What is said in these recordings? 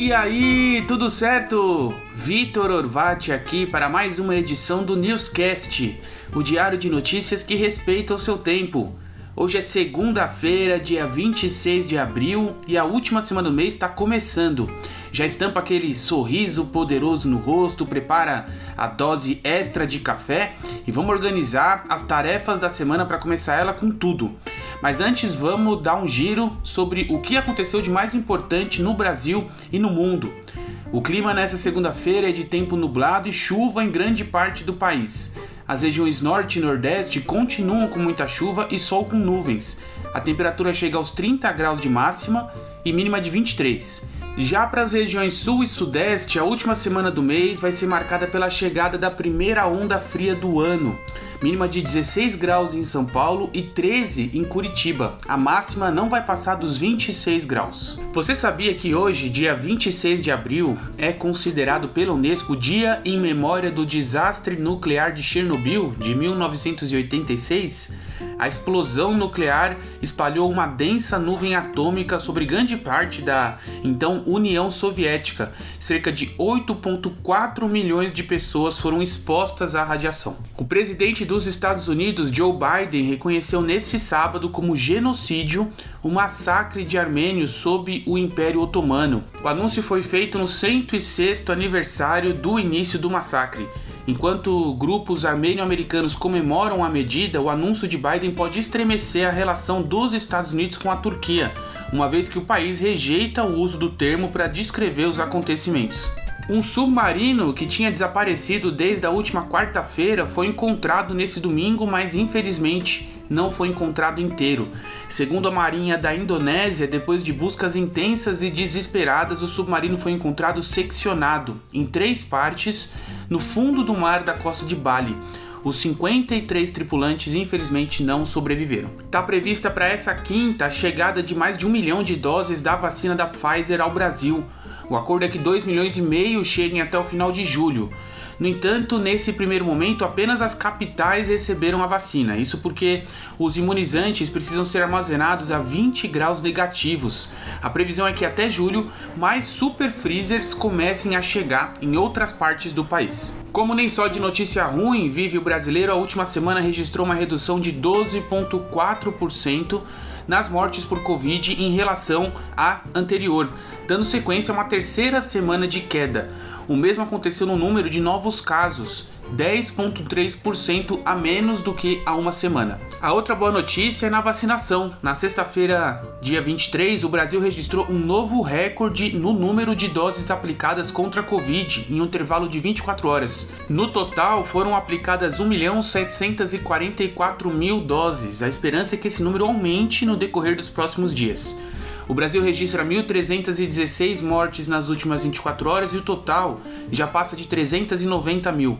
E aí, tudo certo? Vitor Orvati aqui para mais uma edição do Newscast, o diário de notícias que respeita o seu tempo. Hoje é segunda-feira, dia 26 de abril, e a última semana do mês está começando. Já estampa aquele sorriso poderoso no rosto, prepara a dose extra de café e vamos organizar as tarefas da semana para começar ela com tudo. Mas antes vamos dar um giro sobre o que aconteceu de mais importante no Brasil e no mundo. O clima nessa segunda-feira é de tempo nublado e chuva em grande parte do país. As regiões norte e nordeste continuam com muita chuva e sol com nuvens. A temperatura chega aos 30 graus de máxima e mínima de 23. Já para as regiões sul e sudeste, a última semana do mês vai ser marcada pela chegada da primeira onda fria do ano. Mínima de 16 graus em São Paulo e 13 em Curitiba. A máxima não vai passar dos 26 graus. Você sabia que hoje, dia 26 de abril, é considerado pela Unesco Dia em Memória do Desastre Nuclear de Chernobyl de 1986? A explosão nuclear espalhou uma densa nuvem atômica sobre grande parte da então União Soviética. Cerca de 8,4 milhões de pessoas foram expostas à radiação. O presidente dos Estados Unidos, Joe Biden, reconheceu neste sábado como genocídio o massacre de armênios sob o Império Otomano. O anúncio foi feito no 106º aniversário do início do massacre. Enquanto grupos armênio-americanos comemoram a medida, o anúncio de Biden pode estremecer a relação dos Estados Unidos com a Turquia, uma vez que o país rejeita o uso do termo para descrever os acontecimentos. Um submarino que tinha desaparecido desde a última quarta-feira foi encontrado nesse domingo, mas infelizmente não foi encontrado inteiro. Segundo a Marinha da Indonésia, depois de buscas intensas e desesperadas, o submarino foi encontrado seccionado em três partes no fundo do mar da costa de Bali. Os 53 tripulantes infelizmente não sobreviveram. Está prevista para essa quinta a chegada de mais de um milhão de doses da vacina da Pfizer ao Brasil. O acordo é que 2 milhões e meio cheguem até o final de julho. No entanto, nesse primeiro momento, apenas as capitais receberam a vacina. Isso porque os imunizantes precisam ser armazenados a 20 graus negativos. A previsão é que até julho mais super freezers comecem a chegar em outras partes do país. Como nem só de notícia ruim vive o brasileiro, a última semana registrou uma redução de 12,4% nas mortes por Covid em relação à anterior, dando sequência a uma terceira semana de queda. O mesmo aconteceu no número de novos casos, 10,3% a menos do que há uma semana. A outra boa notícia é na vacinação. Na sexta-feira, dia 23, o Brasil registrou um novo recorde no número de doses aplicadas contra a Covid em um intervalo de 24 horas. No total, foram aplicadas 1.744 mil doses. A esperança é que esse número aumente no decorrer dos próximos dias. O Brasil registra 1.316 mortes nas últimas 24 horas e o total já passa de 390 mil.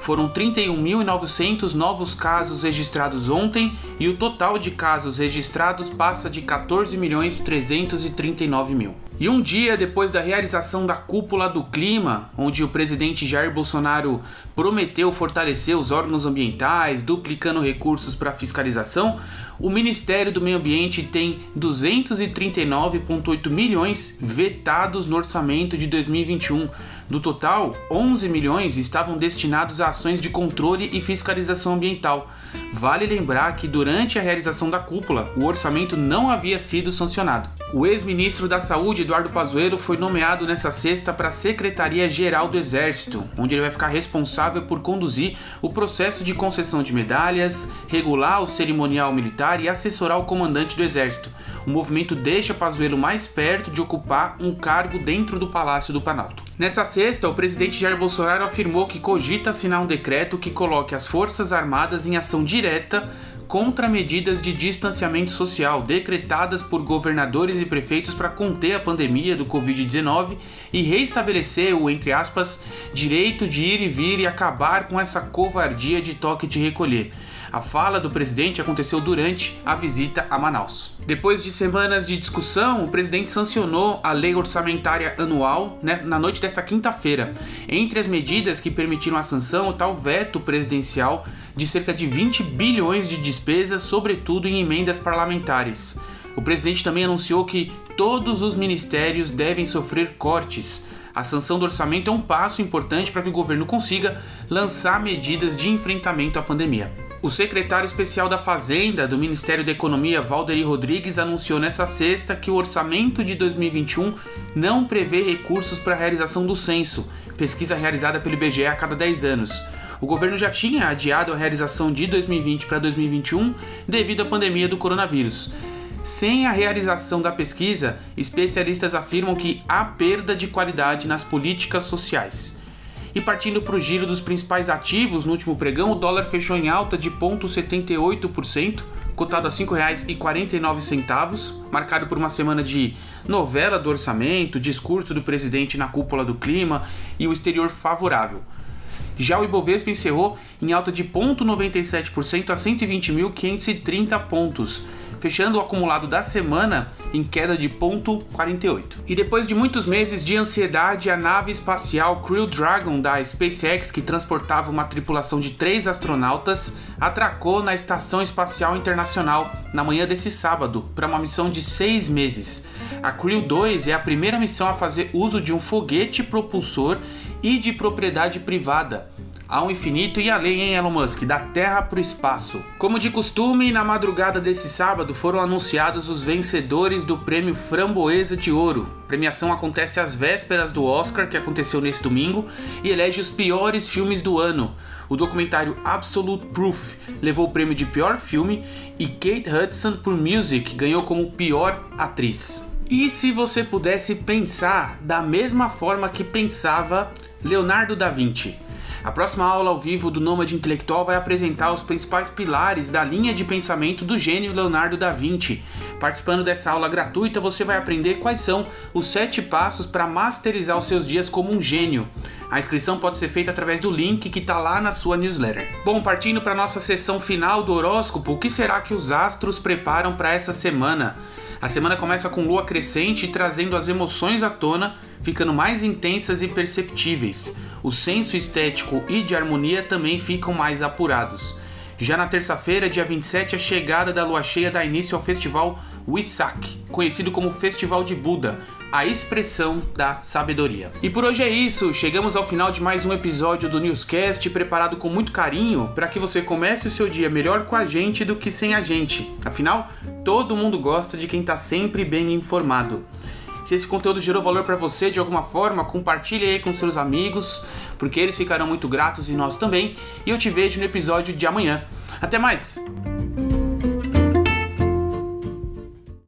Foram 31.900 novos casos registrados ontem e o total de casos registrados passa de 14 milhões 339 mil. E um dia depois da realização da cúpula do clima, onde o presidente Jair Bolsonaro prometeu fortalecer os órgãos ambientais, duplicando recursos para fiscalização, o Ministério do Meio Ambiente tem 239,8 milhões vetados no orçamento de 2021. Do total, 11 milhões estavam destinados a ações de controle e fiscalização ambiental. Vale lembrar que durante a realização da cúpula, o orçamento não havia sido sancionado. O ex-ministro da Saúde, Eduardo Pazuello, foi nomeado nessa sexta para a Secretaria-Geral do Exército, onde ele vai ficar responsável por conduzir o processo de concessão de medalhas, regular o cerimonial militar e assessorar o comandante do Exército. O movimento deixa Pazuello mais perto de ocupar um cargo dentro do Palácio do Planalto. Nessa sexta, o presidente Jair Bolsonaro afirmou que cogita assinar um decreto que coloque as Forças Armadas em ação direta contra medidas de distanciamento social decretadas por governadores e prefeitos para conter a pandemia do Covid-19 e reestabelecer o, entre aspas, direito de ir e vir e acabar com essa covardia de toque de recolher. A fala do presidente aconteceu durante a visita a Manaus. Depois de semanas de discussão, o presidente sancionou a lei orçamentária anual né, na noite dessa quinta-feira. Entre as medidas que permitiram a sanção, o tal veto presidencial de cerca de 20 bilhões de despesas, sobretudo em emendas parlamentares. O presidente também anunciou que todos os ministérios devem sofrer cortes. A sanção do orçamento é um passo importante para que o governo consiga lançar medidas de enfrentamento à pandemia. O secretário especial da Fazenda do Ministério da Economia, Valderi Rodrigues, anunciou nesta sexta que o orçamento de 2021 não prevê recursos para a realização do censo, pesquisa realizada pelo IBGE a cada 10 anos. O governo já tinha adiado a realização de 2020 para 2021 devido à pandemia do coronavírus. Sem a realização da pesquisa, especialistas afirmam que há perda de qualidade nas políticas sociais. E partindo para o giro dos principais ativos, no último pregão, o dólar fechou em alta de 0,78%, cotado a R$ 5,49, marcado por uma semana de novela do orçamento, discurso do presidente na cúpula do clima e o exterior favorável. Já o Ibovespa encerrou em alta de 0,97% a 120.530 pontos, fechando o acumulado da semana em queda de 0,48. E depois de muitos meses de ansiedade, a nave espacial Crew Dragon da SpaceX, que transportava uma tripulação de três astronautas, atracou na Estação Espacial Internacional na manhã desse sábado para uma missão de seis meses. A Crew 2 é a primeira missão a fazer uso de um foguete propulsor e de propriedade privada ao infinito e além, hein, Elon Musk? Da Terra para o espaço. Como de costume, na madrugada desse sábado foram anunciados os vencedores do prêmio Framboesa de Ouro. A premiação acontece às vésperas do Oscar, que aconteceu nesse domingo, e elege os piores filmes do ano. O documentário Absolute Proof levou o prêmio de pior filme e Kate Hudson por Music ganhou como pior atriz. E se você pudesse pensar da mesma forma que pensava Leonardo da Vinci? A próxima aula ao vivo do Nômade Intelectual vai apresentar os principais pilares da linha de pensamento do gênio Leonardo da Vinci. Participando dessa aula gratuita, você vai aprender quais são os sete passos para masterizar os seus dias como um gênio. A inscrição pode ser feita através do link que está lá na sua newsletter. Bom, partindo para nossa sessão final do horóscopo, o que será que os astros preparam para essa semana? A semana começa com lua crescente trazendo as emoções à tona, ficando mais intensas e perceptíveis o senso estético e de harmonia também ficam mais apurados. Já na terça-feira, dia 27, a chegada da lua cheia dá início ao festival Wisak, conhecido como Festival de Buda, a expressão da sabedoria. E por hoje é isso, chegamos ao final de mais um episódio do Newscast preparado com muito carinho para que você comece o seu dia melhor com a gente do que sem a gente. Afinal, todo mundo gosta de quem está sempre bem informado. Se esse conteúdo gerou valor para você de alguma forma, compartilhe aí com seus amigos, porque eles ficarão muito gratos e nós também. E eu te vejo no episódio de amanhã. Até mais!